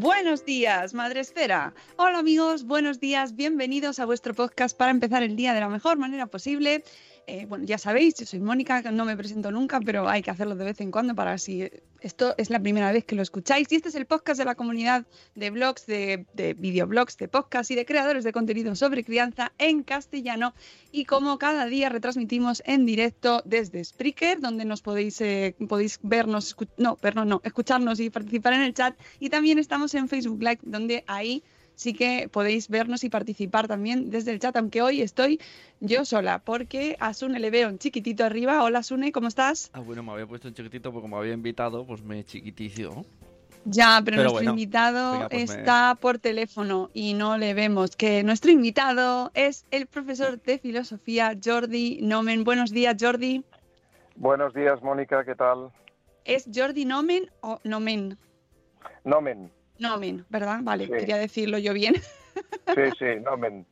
Buenos días, Madre Esfera. Hola amigos, buenos días, bienvenidos a vuestro podcast para empezar el día de la mejor manera posible. Eh, bueno, ya sabéis, yo soy Mónica, no me presento nunca, pero hay que hacerlo de vez en cuando para si esto es la primera vez que lo escucháis. Y este es el podcast de la comunidad de blogs, de, de videoblogs, de podcasts y de creadores de contenido sobre crianza en castellano. Y como cada día retransmitimos en directo desde Spreaker, donde nos podéis, eh, podéis vernos, no, vernos no, escucharnos y participar en el chat. Y también estamos en Facebook Live, donde ahí sí que podéis vernos y participar también desde el chat, aunque hoy estoy yo sola, porque a Sune le veo un chiquitito arriba. Hola Sune, ¿cómo estás? Ah, bueno, me había puesto en chiquitito porque me había invitado, pues me chiquiticio. Ya, pero, Pero nuestro bueno, invitado venga, pues me- está por teléfono y no le vemos. Que nuestro invitado es el profesor de filosofía Jordi Nomen. Buenos días, Jordi. Buenos días, Mónica, ¿qué tal? ¿Es Jordi Nomen o Nomen? Nomen. Nomen, ¿verdad? Vale, Sí. quería decirlo yo bien. Sí, sí, Nomen.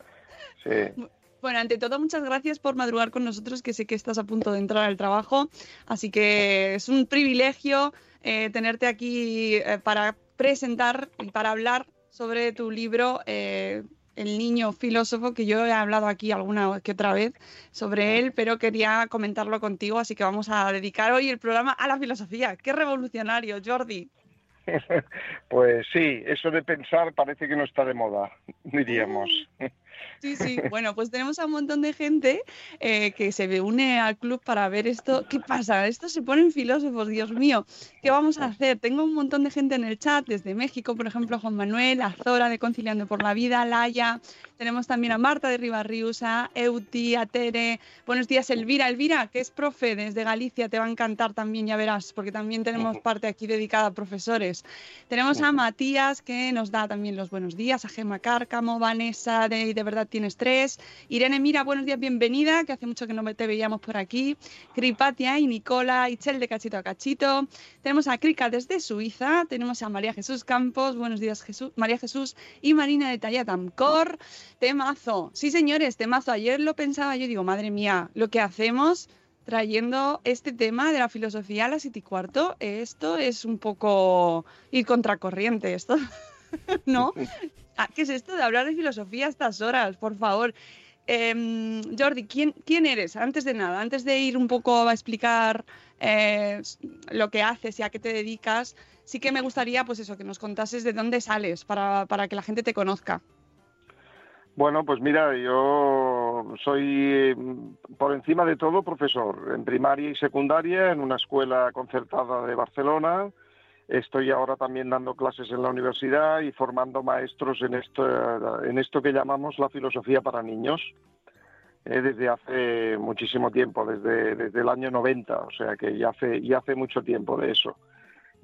Sí. Bueno, ante todo, muchas gracias por madrugar con nosotros, que sé que estás a punto de entrar al trabajo. Así que es un privilegio eh, tenerte aquí eh, para presentar y para hablar sobre tu libro, eh, El niño filósofo, que yo he hablado aquí alguna que otra vez sobre él, pero quería comentarlo contigo, así que vamos a dedicar hoy el programa a la filosofía. ¡Qué revolucionario, Jordi! Pues sí, eso de pensar parece que no está de moda, diríamos. Sí, sí. Bueno, pues tenemos a un montón de gente eh, que se une al club para ver esto. ¿Qué pasa? Estos se ponen filósofos, Dios mío. ¿Qué vamos a hacer? Tengo un montón de gente en el chat, desde México, por ejemplo, Juan Manuel, Azora de Conciliando por la Vida, Laia. Tenemos también a Marta de Ribarrius, a Euti, a Tere. Buenos días, Elvira. Elvira, que es profe desde Galicia, te va a encantar también, ya verás, porque también tenemos parte aquí dedicada a profesores. Tenemos a Matías, que nos da también los buenos días, a Gema Cárcamo, Vanessa, de, de verdad tienes tres. Irene Mira, buenos días, bienvenida, que hace mucho que no te veíamos por aquí. Cripatia y Nicola, Ichel de Cachito a Cachito. Tenemos a Krika desde Suiza, tenemos a María Jesús Campos, buenos días Jesús, María Jesús y Marina de Tallatamcor. Temazo, sí señores, temazo. Ayer lo pensaba, yo digo, madre mía, lo que hacemos trayendo este tema de la filosofía a las siete y cuarto, esto es un poco ir contracorriente, esto, ¿no? Ah, ¿Qué es esto de hablar de filosofía a estas horas? Por favor. Em, Jordi, ¿quién, ¿quién eres? Antes de nada, antes de ir un poco a explicar eh, lo que haces y a qué te dedicas, sí que me gustaría, pues eso, que nos contases de dónde sales para, para que la gente te conozca. Bueno, pues mira, yo soy eh, por encima de todo profesor en primaria y secundaria en una escuela concertada de Barcelona. Estoy ahora también dando clases en la universidad y formando maestros en esto, en esto que llamamos la filosofía para niños. eh, desde hace muchísimo tiempo, desde, desde el año 90, o sea que ya hace, ya hace mucho tiempo de eso.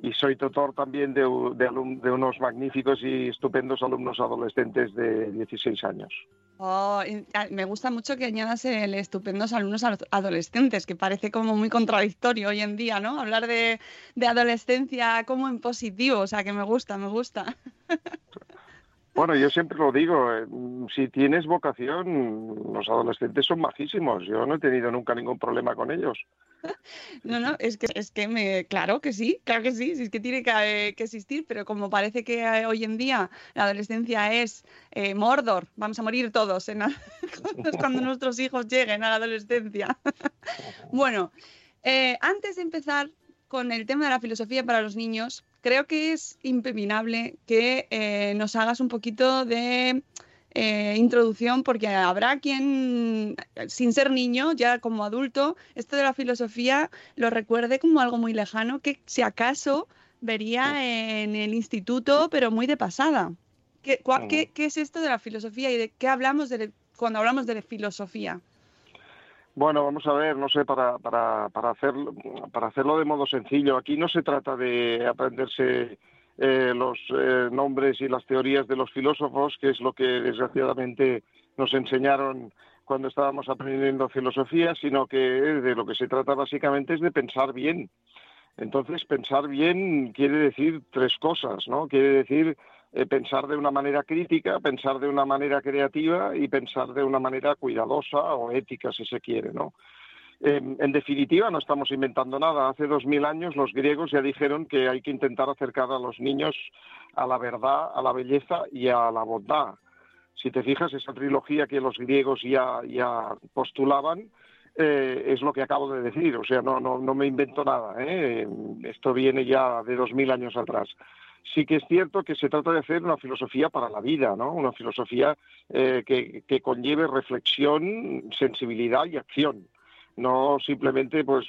Y soy tutor también de, de, unos magníficos y estupendos alumnos adolescentes de 16 años. Oh, me gusta mucho que añadas el estupendos alumnos adolescentes, que parece como muy contradictorio hoy en día, ¿no? Hablar de, de adolescencia como en positivo, o sea que me gusta, me gusta. Bueno, yo siempre lo digo, eh, si tienes vocación, los adolescentes son majísimos. Yo no he tenido nunca ningún problema con ellos. No, no, es que, es que me, claro que sí, claro que sí, es que tiene que, eh, existir, pero como parece que eh, hoy en día la adolescencia es Mordor, vamos a morir todos cuando nuestros hijos lleguen a la adolescencia. bueno, antes de empezar con el tema de la filosofía para los niños, creo que es impepinable que eh, nos hagas un poquito de eh, introducción, porque habrá quien, sin ser niño, ya como adulto, esto de la filosofía lo recuerde como algo muy lejano, que si acaso vería en el instituto, pero muy de pasada. ¿Qué, qué, es esto de la filosofía y de qué hablamos de, cuando hablamos de filosofía? Bueno, vamos a ver, no sé, para, para, para, hacerlo, para hacerlo de modo sencillo, aquí no se trata de aprenderse eh, los eh, nombres y las teorías de los filósofos, que es lo que desgraciadamente nos enseñaron cuando estábamos aprendiendo filosofía, sino que de lo que se trata básicamente es de pensar bien. Entonces, pensar bien quiere decir tres cosas, ¿no? Quiere decir eh, pensar de una manera crítica, pensar de una manera creativa y pensar de una manera cuidadosa o ética, si se quiere, ¿no? en definitiva, no estamos inventando nada. Hace dos mil años los griegos ya dijeron que hay que intentar acercar a los niños a la verdad, a la belleza y a la bondad. Si te fijas, esa trilogía que los griegos ya, ya postulaban, eh, es lo que acabo de decir, o sea, no, no, no me invento nada, ¿eh? esto viene ya de dos mil años atrás sí que es cierto que se trata de hacer una filosofía para la vida, ¿no? Una filosofía eh, que, conlleve reflexión, sensibilidad y acción no simplemente pues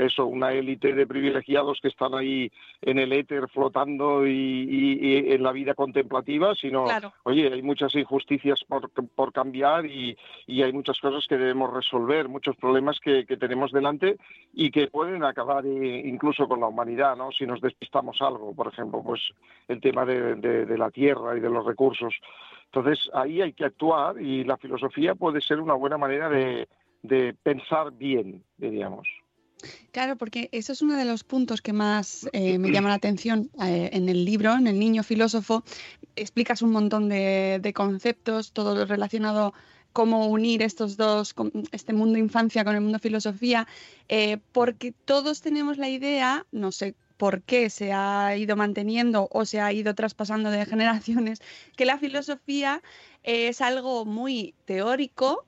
eso una élite de privilegiados que están ahí en el éter flotando y, en la vida contemplativa sino oye hay muchas injusticias por, por cambiar y, hay muchas cosas que debemos resolver muchos problemas que, tenemos delante y que pueden acabar eh, incluso con la humanidad no si nos despistamos algo por ejemplo pues el tema de, de la tierra y de los recursos. Entonces ahí hay que actuar y la filosofía puede ser una buena manera de de pensar bien, diríamos. Claro, porque eso es uno de los puntos que más eh, me llama la atención eh, en el libro, en el niño filósofo. Explicas un montón de, conceptos, todo relacionado cómo unir estos dos, este mundo infancia con el mundo filosofía, eh, porque todos tenemos la idea, no sé por qué se ha ido manteniendo o se ha ido traspasando de generaciones, que la filosofía es algo muy teórico,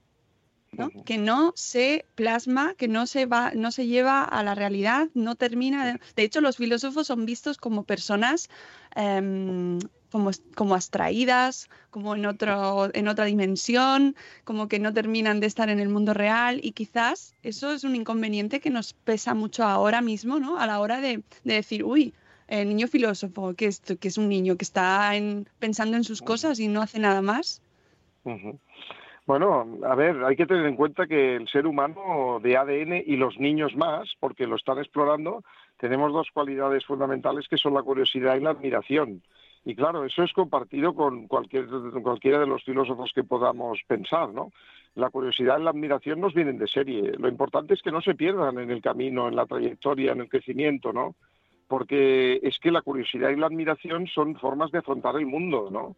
que no se plasma, que no se va, no se lleva a la realidad, no termina. De, hecho, los filósofos son vistos como personas em, como, como abstraídas, como en otro, en otra dimensión, como que no terminan de estar en el mundo real, y quizás eso es un inconveniente que nos pesa mucho ahora mismo, ¿no? A la hora de, decir, uy, el niño filósofo, que es, que es un niño que está pensando en sus cosas y no hace nada más. Bueno, a ver, hay que tener en cuenta que el ser humano de ADN y los niños más, porque lo están explorando, tenemos dos cualidades fundamentales que son la curiosidad y la admiración. Y claro, eso es compartido con cualquier, cualquiera de los filósofos que podamos pensar, ¿no? La curiosidad y la admiración nos vienen de serie. Lo importante es que no se pierdan en el camino, en la trayectoria, en el crecimiento, ¿no? Porque es que la curiosidad y la admiración son formas de afrontar el mundo, ¿no?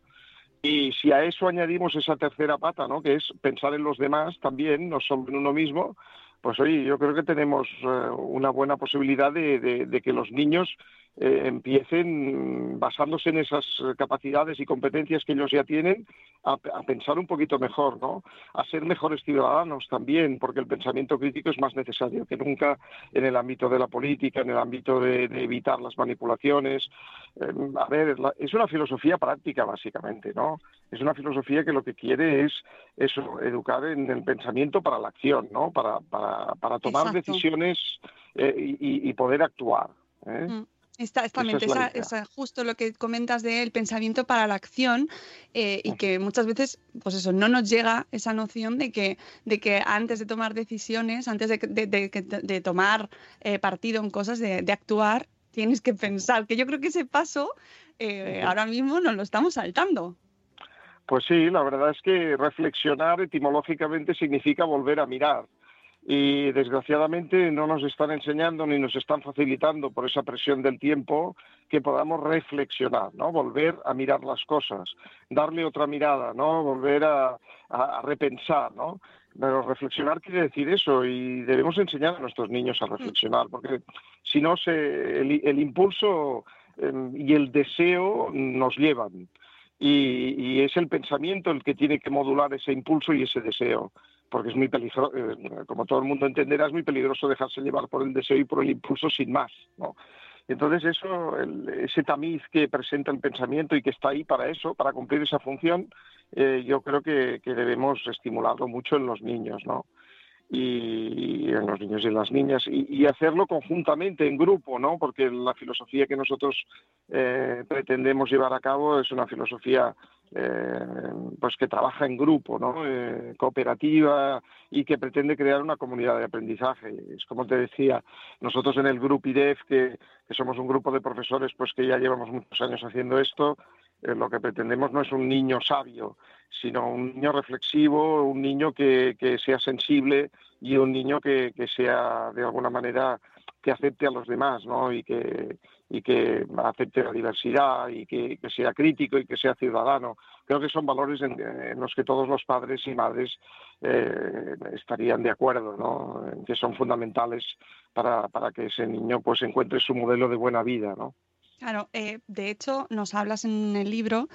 Y si a eso añadimos esa tercera pata, ¿no? que es pensar en los demás también, no solo en uno mismo, pues oye, yo creo que tenemos eh, una buena posibilidad de, que los niños eh, empiecen, basándose en esas capacidades y competencias que ellos ya tienen, a, pensar un poquito mejor, ¿no? A ser mejores ciudadanos también, porque el pensamiento crítico es más necesario que nunca en el ámbito de la política, en el ámbito de, evitar las manipulaciones. Eh, a ver, es una filosofía práctica, básicamente, ¿no? Es una filosofía que lo que quiere es eso, educar en el pensamiento para la acción, ¿no? Para, para, para tomar decisiones eh, y, poder actuar. ¿eh? Mm. Exactamente, esa, esa, justo lo que comentas del pensamiento para la acción eh, y que muchas veces, pues eso, no nos llega esa noción de que, de que antes de tomar decisiones, antes de, de, tomar eh, partido en cosas, de, actuar, tienes que pensar, que yo creo que ese paso eh, ahora mismo nos lo estamos saltando. Pues sí, la verdad es que reflexionar etimológicamente significa volver a mirar y desgraciadamente no nos están enseñando ni nos están facilitando por esa presión del tiempo que podamos reflexionar, ¿no? Volver a mirar las cosas, darle otra mirada, ¿no? Volver a, repensar, ¿no? Pero reflexionar quiere decir eso y debemos enseñar a nuestros niños a reflexionar, porque si no, se, el, impulso em, y el deseo nos llevan. y, es el pensamiento el que tiene que modular ese impulso y ese deseo porque es muy peligroso, eh, como todo el mundo entenderá, es muy peligroso dejarse llevar por el deseo y por el impulso sin más, ¿no? Entonces eso, ese tamiz que presenta el pensamiento y que está ahí para eso, para cumplir esa función, eh, yo creo que, debemos estimularlo mucho en los niños, ¿no? Y en los niños y en las niñas, y, hacerlo conjuntamente, en grupo, ¿no? Porque la filosofía que nosotros eh, pretendemos llevar a cabo es una filosofía eh, pues que trabaja en grupo. Eh, cooperativa y que pretende crear una comunidad de aprendizaje. Es como te decía, nosotros en el grupo IDEF, que, somos un grupo de profesores pues que ya llevamos muchos años haciendo esto, eh, lo que pretendemos no es un niño sabio, sino un niño reflexivo, un niño que, sea sensible y un niño que, que sea de alguna manera que acepte a los demás, ¿no? Y que, y que acepte la diversidad y que, sea crítico y que sea ciudadano. Creo que son valores en, los que todos los padres y madres eh, estarían de acuerdo, ¿no? Que son fundamentales para, para que ese niño pues encuentre su modelo de buena vida, ¿no? Claro, eh, de hecho nos hablas en el libro.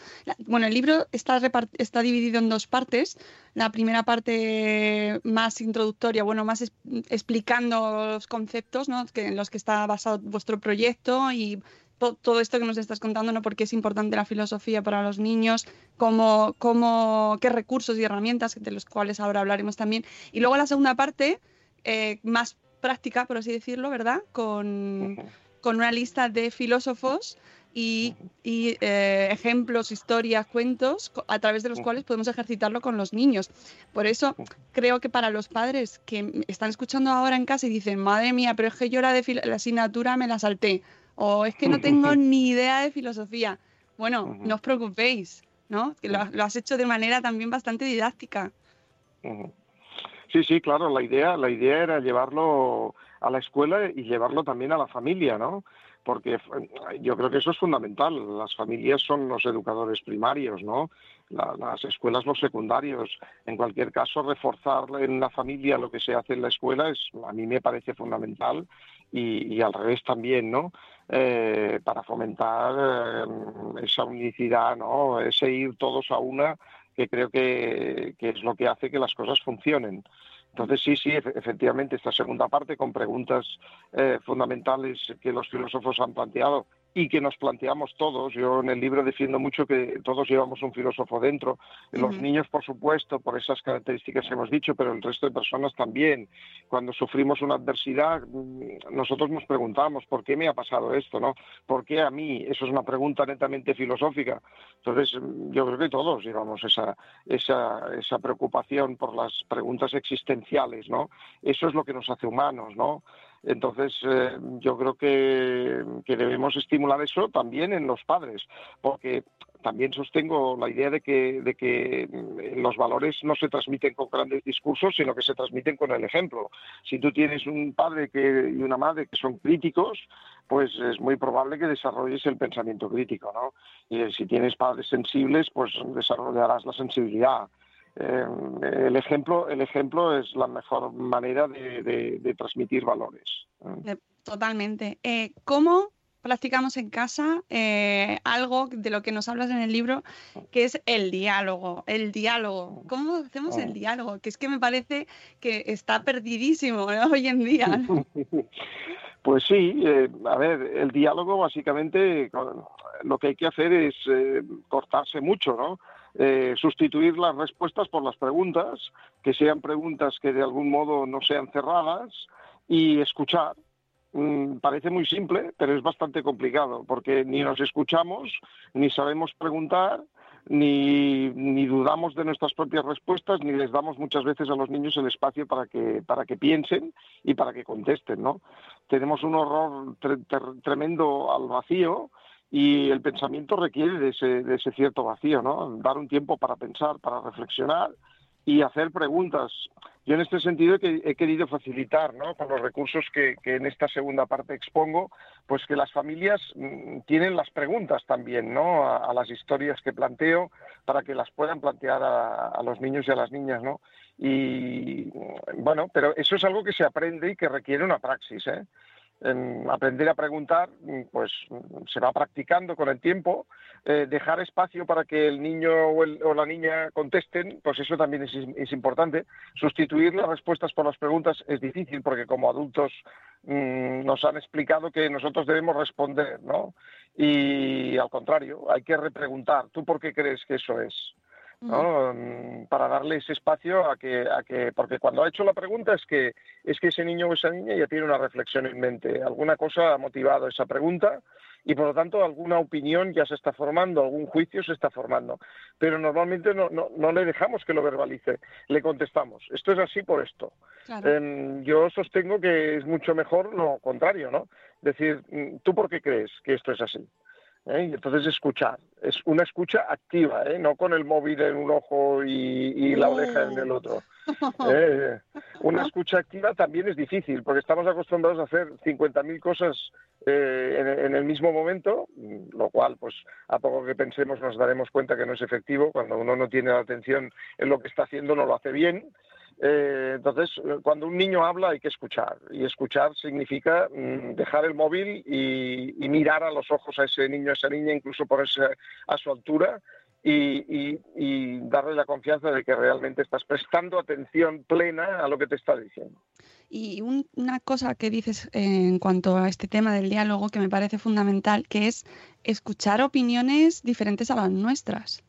bueno, el libro está, está dividido en dos partes. La primera parte más introductoria, bueno, más explicando los conceptos ¿no? que, en los que está basado vuestro proyecto y todo esto que nos estás contando, ¿no? Porque es importante la filosofía para los niños, cómo, cómo, qué recursos y herramientas, de los cuales ahora hablaremos también. Y luego la segunda parte, eh, más práctica, por así decirlo, ¿verdad? Con con una lista de filósofos y, eh, ejemplos, historias, cuentos, a través de los cuales podemos ejercitarlo con los niños. Por eso creo que para los padres que están escuchando ahora en casa y dicen, madre mía, pero es que yo la, de la asignatura me la salté, o es que no tengo ni idea de filosofía. Bueno, no os preocupéis, ¿no? Que lo, has hecho de manera también bastante didáctica. Sí, sí, claro, la idea, la idea era llevarlo a la escuela y llevarlo también a la familia, ¿no? Porque yo creo que eso es fundamental. Las familias son los educadores primarios, ¿no? las escuelas los secundarios. En cualquier caso, reforzar en la familia lo que se hace en la escuela es a mí me parece fundamental y, al revés también, ¿no? Eh, para fomentar eh, esa unicidad, ¿no? Ese ir todos a una que creo que es lo que hace que las cosas funcionen. Entonces, sí, sí, efectivamente, esta segunda parte con preguntas eh, fundamentales que los filósofos han planteado y que nos planteamos todos. Yo en el libro defiendo mucho que todos llevamos un filósofo dentro. Los niños, por supuesto, por esas características que hemos dicho, pero el resto de personas también. Cuando sufrimos una adversidad, mm, nosotros nos preguntamos, ¿por qué me ha pasado esto? ¿no? ¿Por qué a mí? Eso es una pregunta netamente filosófica. Entonces, mm, yo creo que todos llevamos esa, esa, esa preocupación por las preguntas existenciales, ¿no? Eso es lo que nos hace humanos, ¿no? Entonces, eh, yo creo que, debemos estimular eso también en los padres, porque también sostengo la idea de que, de que mm, los valores no se transmiten con grandes discursos, sino que se transmiten con el ejemplo. Si tú tienes un padre que, y una madre que son críticos, pues es muy probable que desarrolles el pensamiento crítico, ¿no? Y si tienes padres sensibles, pues desarrollarás la sensibilidad. Eh, el, ejemplo, el ejemplo es la mejor manera de, transmitir valores. Eh, totalmente. Eh, ¿Cómo practicamos en casa algo de lo que nos hablas en el libro, que es el diálogo? El diálogo. ¿Cómo hacemos el diálogo? Que es que me parece que está perdidísimo hoy en día. Pues sí, a ver, el diálogo básicamente lo que hay que hacer es cortarse mucho, ¿no? Eh, sustituir las respuestas por las preguntas, que sean preguntas que de algún modo no sean cerradas, y escuchar, mm, parece muy simple, pero es bastante complicado, porque ni nos escuchamos, ni sabemos preguntar, ni, ni, dudamos de nuestras propias respuestas, ni les damos muchas veces a los niños el espacio para que, para que piensen y para que contesten, ¿no? Tenemos un horror tremendo al vacío y el pensamiento requiere de ese, cierto vacío, ¿no? Dar un tiempo para pensar, para reflexionar y hacer preguntas. Yo en este sentido he, querido facilitar, ¿no? con los recursos que, en esta segunda parte expongo, pues que las familias mm, tienen las preguntas también, ¿no? A, las historias que planteo para que las puedan plantear a, los niños y a las niñas, ¿no? Y bueno, pero eso es algo que se aprende y que requiere una praxis, ¿eh? Aprender a preguntar, pues se va practicando con el tiempo. Eh, dejar espacio para que el niño o, la niña contesten, pues eso también es, importante. Sustituir las respuestas por las preguntas es difícil porque como adultos mm, nos han explicado que nosotros debemos responder, ¿no? Y al contrario, hay que repreguntar. ¿Tú por qué crees que eso es? Mm, para darle ese espacio a que, a que, porque cuando ha hecho la pregunta es que, es que ese niño o esa niña ya tiene una reflexión en mente, alguna cosa ha motivado esa pregunta y por lo tanto alguna opinión ya se está formando, algún juicio se está formando, pero normalmente no, no, no le dejamos que lo verbalice, le contestamos, esto es así por esto. Em, yo sostengo que es mucho mejor lo contrario, ¿no? Decir, mm, ¿tú por qué crees que esto es así? ¿Eh? Y entonces escuchar, es una escucha activa, ¿eh? no con el móvil en un ojo y, la oreja en el otro. ¿eh? Una escucha activa también es difícil, porque estamos acostumbrados a hacer 50.000 cosas en, en, el mismo momento, lo cual, pues, a poco que pensemos nos daremos cuenta que no es efectivo. Cuando uno no tiene la atención en lo que está haciendo, no lo hace bien. Eh, entonces, cuando un niño habla hay que escuchar y escuchar significa mm, dejar el móvil y, mirar a los ojos a ese niño, a esa niña, incluso ponerse a su altura y, darle la confianza de que realmente estás prestando atención plena a lo que te está diciendo. Y una cosa que dices en cuanto a este tema del diálogo que me parece fundamental, que es escuchar opiniones diferentes a las nuestras.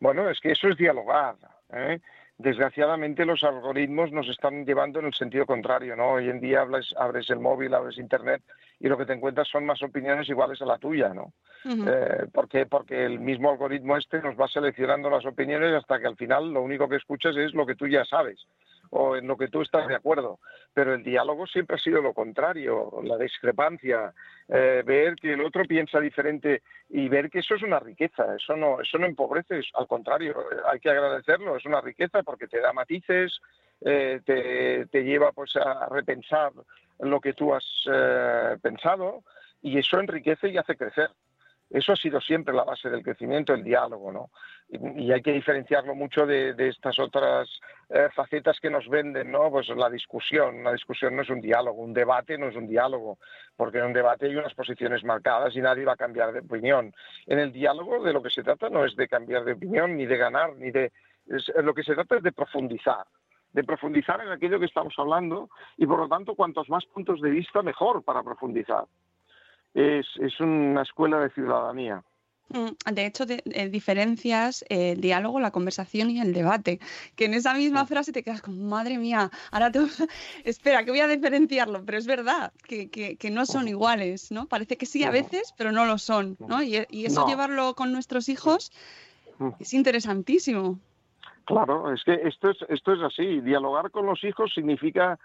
Bueno, es que eso es dialogar. ¿eh? Desgraciadamente los algoritmos nos están llevando en el sentido contrario, ¿no? Hoy en día abres el móvil, abres internet y lo que te encuentras son más opiniones iguales a la tuya, ¿no? Eh, ¿Por qué? Porque el mismo algoritmo este nos va seleccionando las opiniones hasta que al final lo único que escuchas es lo que tú ya sabes o en lo que tú estás de acuerdo. Pero el diálogo siempre ha sido lo contrario, la discrepancia, eh, ver que el otro piensa diferente y ver que eso es una riqueza, eso no, eso no empobrece, al contrario, hay que agradecerlo, es una riqueza porque te da matices, eh, te, te, lleva pues a repensar lo que tú has eh, pensado y eso enriquece y hace crecer. Eso ha sido siempre la base del crecimiento, el diálogo, ¿no? Y, hay que diferenciarlo mucho de, estas otras eh, facetas que nos venden, ¿no? Pues la discusión. Una discusión no es un diálogo, un debate no es un diálogo, porque en un debate hay unas posiciones marcadas y nadie va a cambiar de opinión. En el diálogo de lo que se trata no es de cambiar de opinión, ni de ganar, ni de... lo que se trata es de profundizar de profundizar en aquello que estamos hablando y por lo tanto cuantos más puntos de vista mejor para profundizar es, una escuela de ciudadanía. Mm, de hecho, eh, diferencias el diálogo, la conversación y el debate. Que en esa misma frase te quedas como, madre mía, ahora te... espera, que voy a diferenciarlo, pero es verdad que, que, no son iguales, ¿no? Parece que sí a veces, pero no lo son, ¿no? Y, eso llevarlo con nuestros hijos es interesantísimo. Claro, es que esto es, esto es así. Dialogar con los hijos significa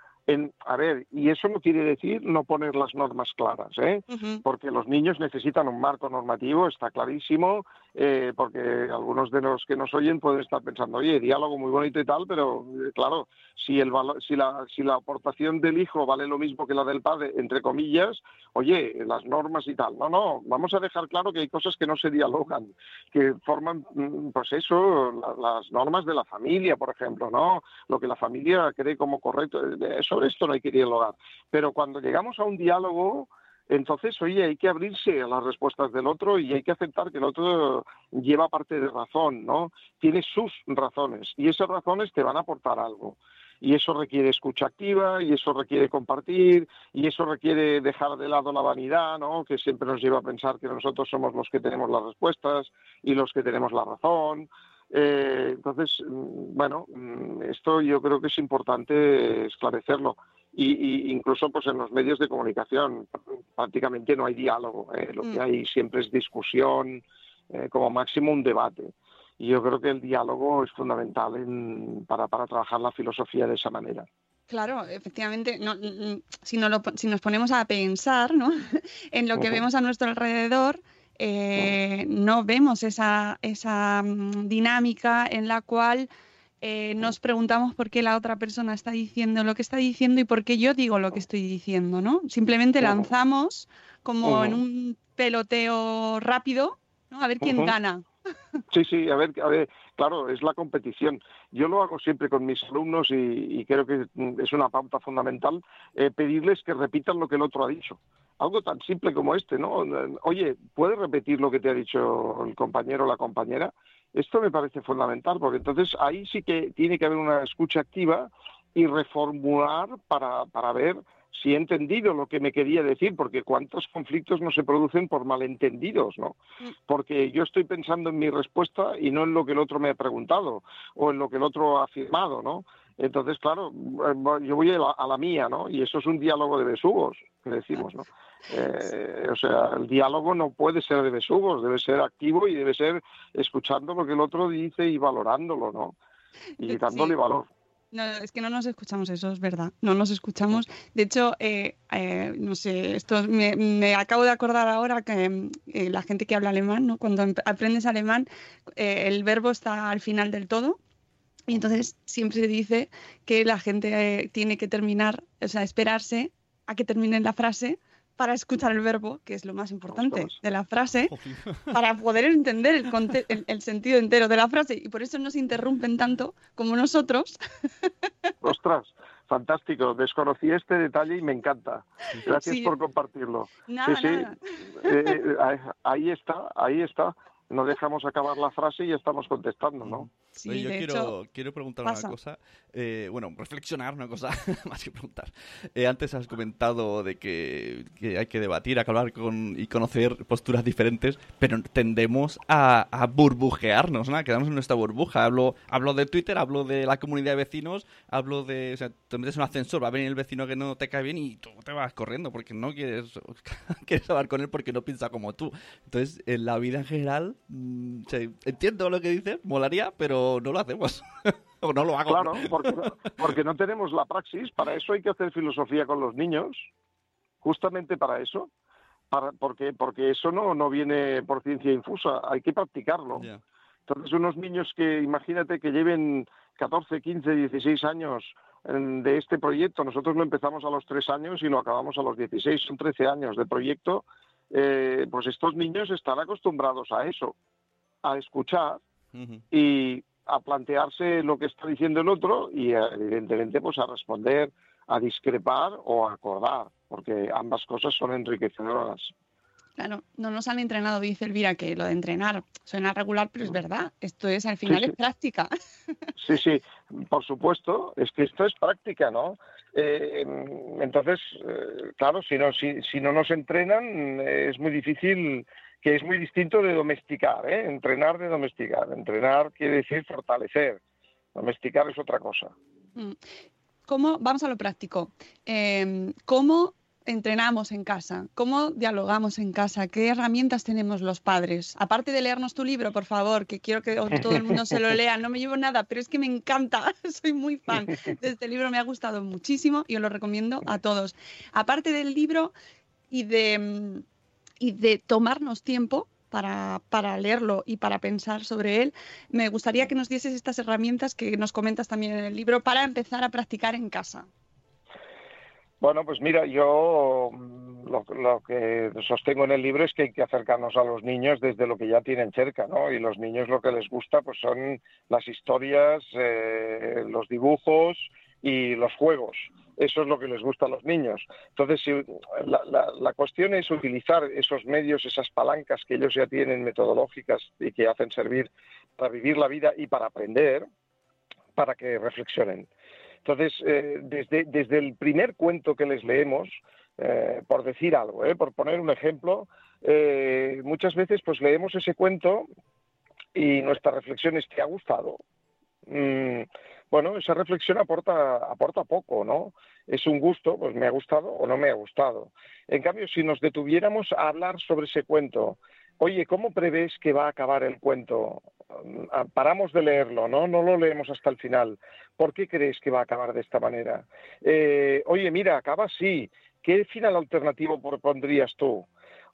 a ver, y eso no quiere decir no poner las normas claras, ¿eh? porque los niños necesitan un marco normativo, está clarísimo, eh, porque algunos de los que nos oyen pueden estar pensando, oye, diálogo muy bonito y tal, pero eh, claro, si, el si, la, si la aportación del hijo vale lo mismo que la del padre, entre comillas, oye, las normas y tal. No, no, vamos a dejar claro que hay cosas que no se dialogan, que forman, mm, pues eso, las normas de la familia, por ejemplo, ¿no? Lo que la familia cree como correcto. Sobre esto no hay que dialogar. Pero cuando llegamos a un diálogo, entonces, oye, hay que abrirse a las respuestas del otro y hay que aceptar que el otro lleva parte de razón, ¿no? Tiene sus razones y esas razones te van a aportar algo. Y eso requiere escucha activa, y eso requiere compartir, y eso requiere dejar de lado la vanidad, ¿no? Que siempre nos lleva a pensar que nosotros somos los que tenemos las respuestas y los que tenemos la razón. Eh, entonces, mm, bueno, mm, esto yo creo que es importante esclarecerlo. y, incluso pues en los medios de comunicación prácticamente no hay diálogo, ¿eh? lo que mm. hay siempre es discusión, eh, como máximo un debate. Y yo creo que el diálogo es fundamental para, para trabajar la filosofía de esa manera. Claro, efectivamente, no, si, no si nos ponemos a pensar ¿no? en lo que vemos a nuestro alrededor, eh, no vemos esa, esa mm, dinámica en la cual eh, nos preguntamos por qué la otra persona está diciendo lo que está diciendo y por qué yo digo lo que estoy diciendo, ¿no? Simplemente lanzamos como en un peloteo rápido, ¿no? A ver quién gana. Sí, sí, a ver, a ver, claro, es la competición. Yo lo hago siempre con mis alumnos y, creo que es una pauta fundamental eh, pedirles que repitan lo que el otro ha dicho. Algo tan simple como este, ¿no? Oye, ¿puedes repetir lo que te ha dicho el compañero o la compañera? Esto me parece fundamental, porque entonces ahí sí que tiene que haber una escucha activa y reformular para, para ver si he entendido lo que me quería decir, porque cuántos conflictos no se producen por malentendidos, ¿no? Mm. Porque yo estoy pensando en mi respuesta y no en lo que el otro me ha preguntado o en lo que el otro ha afirmado, ¿no? Entonces, claro, eh, yo voy a la, mía, ¿no? Y eso es un diálogo de besugos, que decimos, ¿no? Eh, o sea, el diálogo no puede ser de besugos, debe ser activo y debe ser escuchando lo que el otro dice y valorándolo, ¿no? Y dándole valor. No, es que no nos escuchamos, eso es verdad. No nos escuchamos. De hecho, eh, no sé, esto me, acabo de acordar ahora que la gente que habla alemán, ¿no? Cuando aprendes alemán, el verbo está al final del todo y entonces siempre se dice que la gente tiene que terminar, o sea, esperarse a que termine la frase para escuchar el verbo, que es lo más importante de la frase, para poder entender el, el, sentido entero de la frase. Y por eso nos interrumpen tanto como nosotros. Ostras, fantástico. Desconocí este detalle y me encanta. Gracias por compartirlo. Nada, sí, sí. Eh, eh, ahí está, ahí está no dejamos acabar la frase y estamos contestando, ¿no? Sí, yo quiero, quiero preguntar una cosa, eh, bueno, reflexionar una cosa, más que preguntar. Eh, antes has comentado de que, hay que debatir, hablar con, y conocer posturas diferentes, pero tendemos a, a burbujearnos, ¿no? Quedamos en nuestra burbuja. Hablo, hablo de Twitter, hablo de la comunidad de vecinos, hablo de... O sea, te metes en un ascensor, va a venir el vecino que no te cae bien y tú te vas corriendo porque no quieres, quieres hablar con él porque no piensa como tú. Entonces, en la vida en general Mm, entiendo lo que dices, molaría, pero no lo hacemos. o no lo hago. Claro, porque, no tenemos la praxis. Para eso hay que hacer filosofía con los niños. Justamente para eso. Para, porque, porque eso no, no viene por ciencia infusa. Hay que practicarlo. Entonces, unos niños que, imagínate, que lleven 14, 15, 16 años de este proyecto. Nosotros lo empezamos a los 3 años y lo acabamos a los 16. Son 13 años de proyecto eh, pues estos niños están acostumbrados a eso, a escuchar y a plantearse lo que está diciendo el otro y evidentemente pues a responder, a discrepar o a acordar, porque ambas cosas son enriquecedoras. Claro, no nos han entrenado, dice Elvira, que lo de entrenar suena regular, pero es verdad, esto es al final es práctica. Sí, sí, por supuesto, es que esto es práctica, ¿no? Eh, entonces, eh, claro, si no, si, si no nos entrenan, es muy difícil, que es muy distinto de domesticar, ¿eh? Entrenar de domesticar. Entrenar quiere decir fortalecer, domesticar es otra cosa. Mm. ¿Cómo, vamos a lo práctico, ¿cómo entrenamos en casa? ¿Cómo dialogamos en casa? ¿Qué herramientas tenemos los padres? Aparte de leernos tu libro, por favor, que quiero que todo el mundo se lo lea. No me llevo nada, pero es que me encanta. Soy muy fan de este libro, me ha gustado muchísimo y os lo recomiendo a todos. Aparte del libro y de, y de tomarnos tiempo para, para, leerlo y para pensar sobre él, me gustaría que nos dieses estas herramientas que nos comentas también en el libro para empezar a practicar en casa. Bueno, pues mira, yo mm, lo, que sostengo en el libro es que hay que acercarnos a los niños desde lo que ya tienen cerca, ¿no? Y los niños lo que les gusta pues son las historias, eh, los dibujos y los juegos. Eso es lo que les gusta a los niños. Entonces, la, la cuestión es utilizar esos medios, esas palancas que ellos ya tienen metodológicas y que hacen servir para vivir la vida y para aprender, para que reflexionen. Entonces, eh, desde, desde el primer cuento que les leemos, eh, por decir algo, eh, por poner un ejemplo, muchas veces pues leemos ese cuento y nuestra reflexión es, ¿te ha gustado? Mm, bueno, esa reflexión aporta, aporta poco, ¿no? Es un gusto, pues me ha gustado o no me ha gustado. En cambio, si nos detuviéramos a hablar sobre ese cuento, oye, ¿cómo prevés que va a acabar el cuento? Ah, paramos de leerlo, ¿no? No lo leemos hasta el final. ¿Por qué crees que va a acabar de esta manera? Eh, oye, mira, acaba así. ¿Qué final alternativo propondrías tú?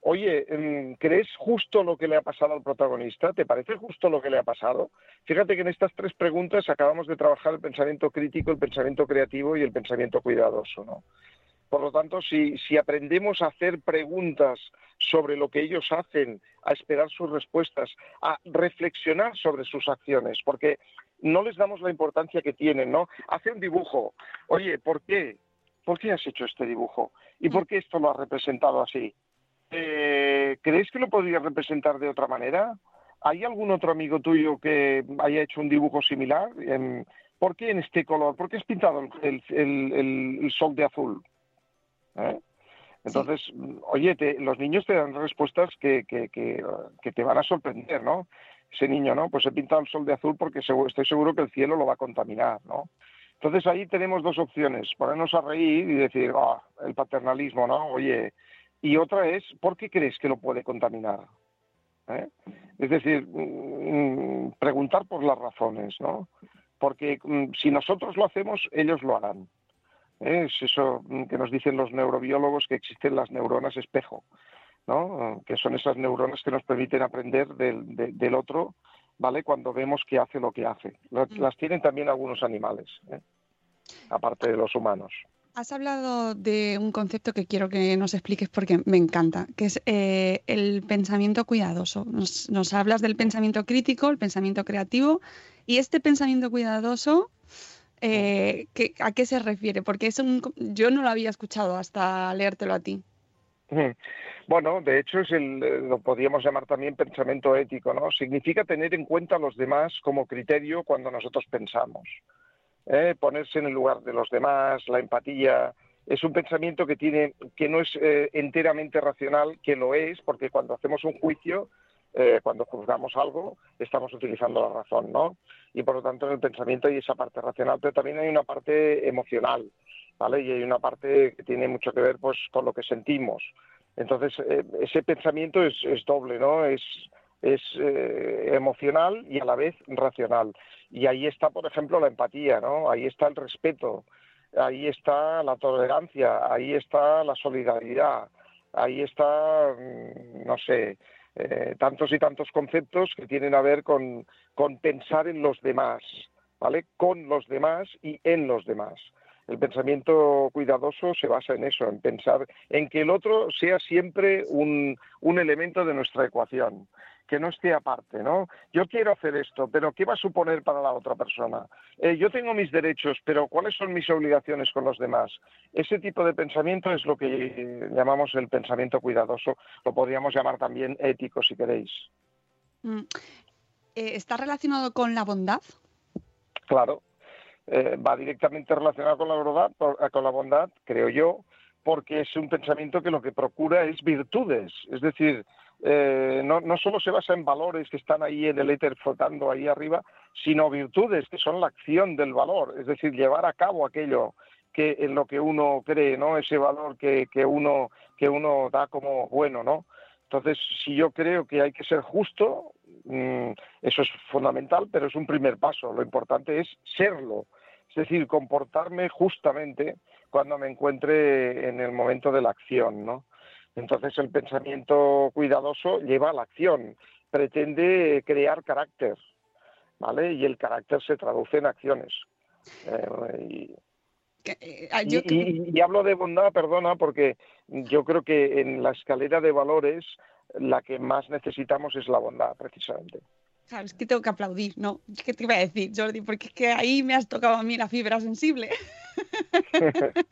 Oye, em, ¿crees justo lo que le ha pasado al protagonista? ¿Te parece justo lo que le ha pasado? Fíjate que en estas tres preguntas acabamos de trabajar el pensamiento crítico, el pensamiento creativo y el pensamiento cuidadoso, ¿no? Por lo tanto, si, si aprendemos a hacer preguntas sobre lo que ellos hacen, a esperar sus respuestas, a reflexionar sobre sus acciones, porque no les damos la importancia que tienen, ¿no? Hace un dibujo. Oye, ¿por qué? ¿Por qué has hecho este dibujo? ¿Y por qué esto lo has representado así? Eh, ¿Crees que lo podrías representar de otra manera? ¿Hay algún otro amigo tuyo que haya hecho un dibujo similar? ¿Por qué en este color? ¿Por qué has pintado el, sol de azul? ¿Eh? Entonces, oye, los niños te dan respuestas que, te van a sorprender, ¿no? Ese niño, ¿no? Pues he pintado el sol de azul porque estoy seguro que el cielo lo va a contaminar, ¿no? Entonces ahí tenemos dos opciones, ponernos a reír y decir, ah, el paternalismo, ¿no? Oye, y otra es, ¿por qué crees que lo puede contaminar? ¿Eh? Es decir, mm, preguntar por las razones, ¿no? Porque mm, si nosotros lo hacemos, ellos lo harán. ¿Eh? Es eso mm, que nos dicen los neurobiólogos que existen las neuronas espejo, ¿no? Que son esas neuronas que nos permiten aprender del, otro, ¿vale? Cuando vemos que hace lo que hace. Las tienen también algunos animales, ¿eh? aparte de los humanos. Has hablado de un concepto que quiero que nos expliques porque me encanta, que es eh, el pensamiento cuidadoso. Nos, hablas del pensamiento crítico, el pensamiento creativo, y este pensamiento cuidadoso, eh, ¿a qué se refiere? Porque es un, yo no lo había escuchado hasta leértelo a ti. Bueno, de hecho es el, eh, lo podríamos llamar también pensamiento ético, ¿no? Significa tener en cuenta a los demás como criterio cuando nosotros pensamos. ¿eh? ponerse en el lugar de los demás, la empatía. Es un pensamiento que tiene, que no es eh, enteramente racional, que lo es, porque cuando hacemos un juicio, eh, cuando juzgamos algo, estamos utilizando la razón, ¿no? Y por lo tanto en el pensamiento hay esa parte racional, pero también hay una parte emocional, ¿vale? Y hay una parte que tiene mucho que ver, pues, con lo que sentimos. Entonces ese pensamiento es, es doble, ¿no? Es es eh, emocional y a la vez racional. Y ahí está, por ejemplo, la empatía, ¿no? Ahí está el respeto, ahí está la tolerancia, ahí está la solidaridad, ahí está, mm, no sé, eh, tantos y tantos conceptos que tienen a ver con, pensar en los demás, ¿vale? Con los demás y en los demás. El pensamiento cuidadoso se basa en eso, en pensar en que el otro sea siempre un elemento de nuestra ecuación que no esté aparte, ¿no? Yo quiero hacer esto, pero ¿qué va a suponer para la otra persona? Eh, yo tengo mis derechos, pero ¿cuáles son mis obligaciones con los demás? Ese tipo de pensamiento es lo que llamamos el pensamiento cuidadoso, lo podríamos llamar también ético, si queréis. Mm. Eh, ¿Está relacionado con la bondad? Claro, eh, va directamente relacionado con la bondad, con la bondad, creo yo, porque es un pensamiento que lo que procura es virtudes, es decir, eh, no, solo se basa en valores que están ahí en el éter flotando ahí arriba, sino virtudes que son la acción del valor, es decir, llevar a cabo aquello que en lo que uno cree, ¿no? Ese valor que, que uno que uno da como bueno, ¿no? Entonces, si yo creo que hay que ser justo, mm, eso es fundamental, pero es un primer paso. Lo importante es serlo, es decir, comportarme justamente cuando me encuentre en el momento de la acción, ¿no? Entonces el pensamiento cuidadoso lleva a la acción, pretende crear carácter, ¿vale? Y el carácter se traduce en acciones. Eh, eh, ah, y, hablo de bondad, perdona, porque yo creo que en la escalera de valores la que más necesitamos es la bondad, precisamente. Claro, es que tengo que aplaudir, ¿no? ¿Qué te iba a decir, Jordi? Porque es que ahí me has tocado a mí la fibra sensible.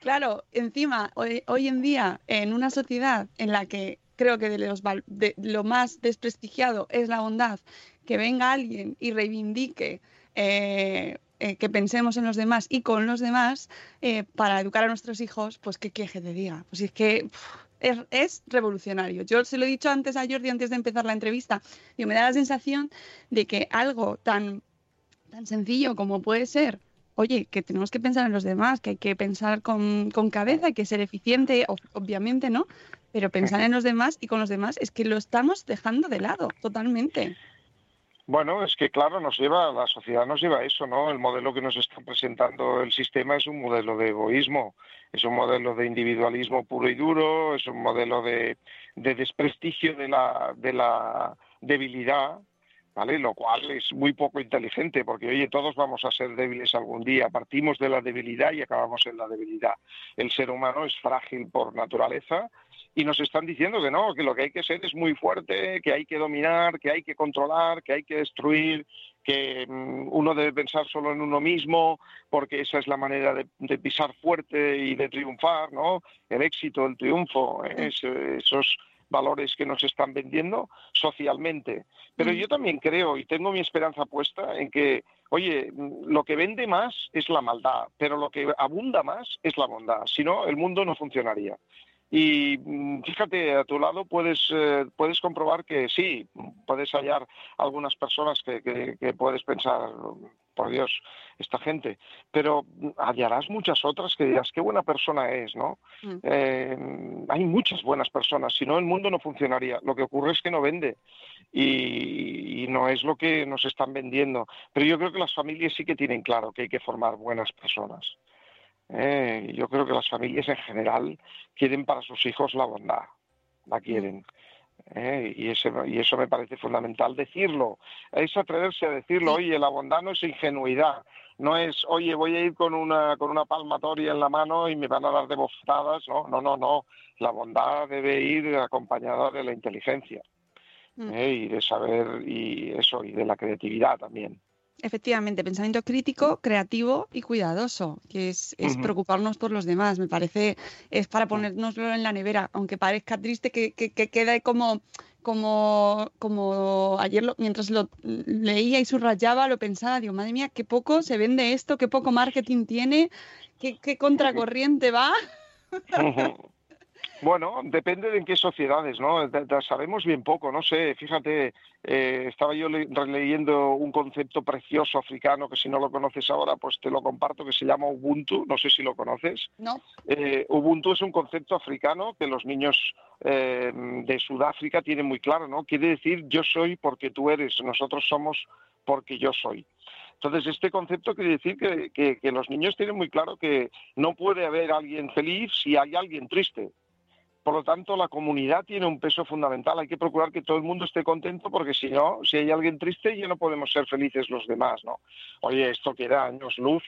claro, encima, hoy, en día, en una sociedad en la que creo que de, los, de lo más desprestigiado es la bondad, que venga alguien y reivindique eh, eh, que pensemos en los demás y con los demás eh, para educar a nuestros hijos, pues qué queje te diga. Pues es que es, revolucionario. Yo se lo he dicho antes a Jordi, antes de empezar la entrevista, y me da la sensación de que algo tan Tan sencillo como puede ser. Oye, que tenemos que pensar en los demás, que hay que pensar con, con cabeza, hay que ser eficiente, obviamente, ¿no? Pero pensar en los demás y con los demás es que lo estamos dejando de lado totalmente. Bueno, es que claro, nos lleva, la sociedad nos lleva a eso, ¿no? El modelo que nos está presentando el sistema es un modelo de egoísmo, es un modelo de individualismo puro y duro, es un modelo de, de desprestigio de la, de la debilidad, ¿vale? Lo cual es muy poco inteligente, porque oye, todos vamos a ser débiles algún día, partimos de la debilidad y acabamos en la debilidad. El ser humano es frágil por naturaleza y nos están diciendo que no, que lo que hay que ser es muy fuerte, que hay que dominar, que hay que controlar, que hay que destruir, que mm, uno debe pensar solo en uno mismo, porque esa es la manera de, pisar fuerte y de triunfar, ¿no? El éxito, el triunfo, ¿eh? esos valores que nos están vendiendo socialmente. Pero yo también creo y tengo mi esperanza puesta en que, oye, mm, lo que vende más es la maldad, pero lo que abunda más es la bondad. Si no, el mundo no funcionaría. Y mm, fíjate, a tu lado puedes, eh, puedes comprobar que sí, puedes hallar algunas personas que, que, puedes pensar, por Dios, esta gente, pero hallarás muchas otras que dirás, qué buena persona es, ¿no? Mm. Eh, hay muchas buenas personas, si no el mundo no funcionaría. Lo que ocurre es que no vende y, y, no es lo que nos están vendiendo. Pero yo creo que las familias sí que tienen claro que hay que formar buenas personas. Eh, yo creo que las familias en general quieren para sus hijos la bondad, la quieren. Eh, y, eso, y eso me parece fundamental decirlo. Es atreverse a decirlo, oye, la bondad no es ingenuidad, no es, oye, voy a ir con una, con una palmatoria en la mano y me van a dar de bofetadas. No, no, no, no. La bondad debe ir acompañada de la inteligencia mm. eh, y de saber y eso, y de la creatividad también. Efectivamente, pensamiento crítico, creativo y cuidadoso, que es, preocuparnos por los demás. Me parece, es para ponérnoslo en la nevera, aunque parezca triste que, que, quede como, como, como ayer mientras lo leía y subrayaba, lo pensaba, digo, madre mía, qué poco se vende esto, qué poco marketing tiene, qué, qué contracorriente va. Bueno, depende de en qué sociedades, ¿no? sabemos bien poco, no sé, fíjate, eh, estaba yo releyendo un concepto precioso africano que si no lo conoces ahora, pues te lo comparto, que se llama Ubuntu, no sé si lo conoces. No. Eh, Ubuntu es un concepto africano que los niños eh, de Sudáfrica tienen muy claro, ¿no? Quiere decir yo soy porque tú eres, nosotros somos porque yo soy. Entonces, este concepto quiere decir que, que, los niños tienen muy claro que no puede haber alguien feliz si hay alguien triste. Por lo tanto, la comunidad tiene un peso fundamental. Hay que procurar que todo el mundo esté contento porque si no, si hay alguien triste, ya no podemos ser felices los demás, ¿no? Oye, esto queda años luz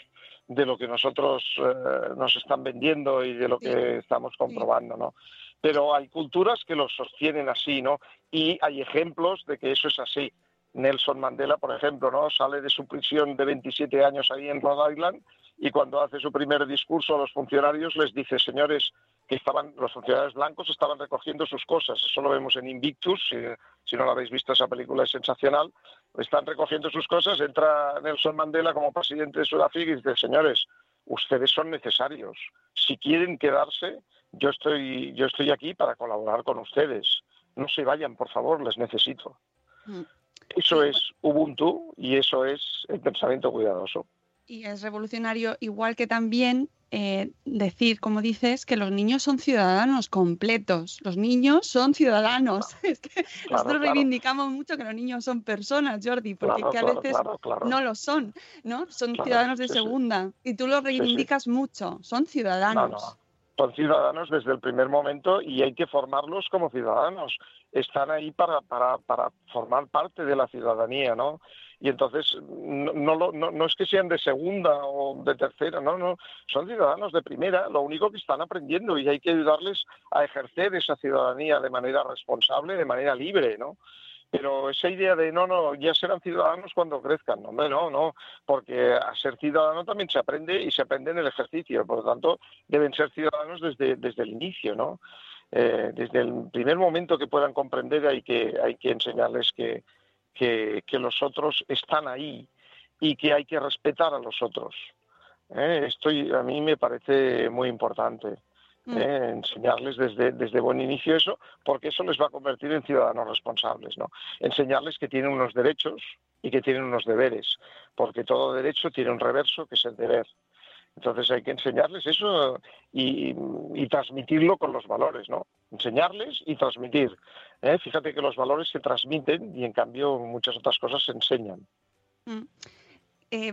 de lo que nosotros eh, nos están vendiendo y de lo que estamos comprobando, ¿no? Pero hay culturas que lo sostienen así, ¿no? Y hay ejemplos de que eso es así. Nelson Mandela, por ejemplo, ¿no? Sale de su prisión de 27 años ahí en Rhode Island y cuando hace su primer discurso a los funcionarios les dice, señores, que estaban los funcionarios blancos estaban recogiendo sus cosas. Eso lo vemos en Invictus, si, no lo habéis visto, esa película es sensacional. Están recogiendo sus cosas, entra Nelson Mandela como presidente de Sudáfrica y dice, señores, ustedes son necesarios. Si quieren quedarse, yo estoy, yo estoy aquí para colaborar con ustedes. No se vayan, por favor, les necesito. Eso es Ubuntu y eso es el pensamiento cuidadoso. Y es revolucionario, igual que también eh, decir, como dices, que los niños son ciudadanos completos. Los niños son ciudadanos. Es que nosotros reivindicamos mucho que los niños son personas, Jordi, porque que a veces no lo son, ¿no? Son ciudadanos de segunda. Y tú lo reivindicas mucho. Son ciudadanos. Son ciudadanos desde el primer momento y hay que formarlos como ciudadanos. Están ahí para, para, para formar parte de la ciudadanía, ¿no? y entonces no, no, es que sean de segunda o de tercera, no, no, son ciudadanos de primera, lo único que están aprendiendo y hay que ayudarles a ejercer esa ciudadanía de manera responsable, de manera libre, ¿no? Pero esa idea de no, no, ya serán ciudadanos cuando crezcan, no, no, no, porque a ser ciudadano también se aprende y se aprende en el ejercicio, por lo tanto deben ser ciudadanos desde, desde el inicio, ¿no? Eh, desde el primer momento que puedan comprender hay que, hay que enseñarles que, que, los otros están ahí y que hay que respetar a los otros. ¿eh? Esto a mí me parece muy importante. Mm. ¿eh? enseñarles desde, desde buen inicio eso, porque eso les va a convertir en ciudadanos responsables, ¿no? Enseñarles que tienen unos derechos y que tienen unos deberes, porque todo derecho tiene un reverso que es el deber. Entonces hay que enseñarles eso y, transmitirlo con los valores, ¿no? Enseñarles y transmitir. ¿eh? Fíjate que los valores se transmiten y en cambio muchas otras cosas se enseñan. Mm. Eh,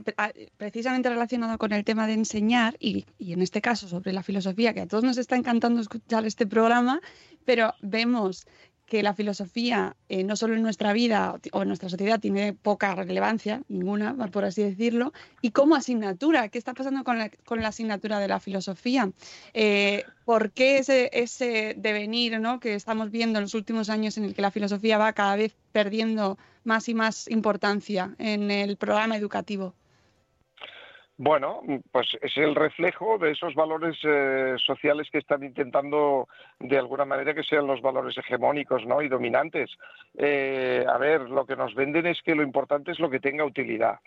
precisamente relacionado con el tema de enseñar y, en este caso sobre la filosofía, que a todos nos está encantando escuchar este programa, pero vemos que la filosofía eh, no solo en nuestra vida o en nuestra sociedad tiene poca relevancia, ninguna, por así decirlo, y como asignatura, ¿qué está pasando con la, asignatura de la filosofía? Eh, ¿Por qué ese, ese devenir ¿no? que estamos viendo en los últimos años en el que la filosofía va cada vez perdiendo más y más importancia en el programa educativo? Bueno, pues es el reflejo de esos valores eh, sociales que están intentando de alguna manera que sean los valores hegemónicos ¿no? y dominantes. Eh, a ver, lo que nos venden es que lo importante es lo que tenga utilidad.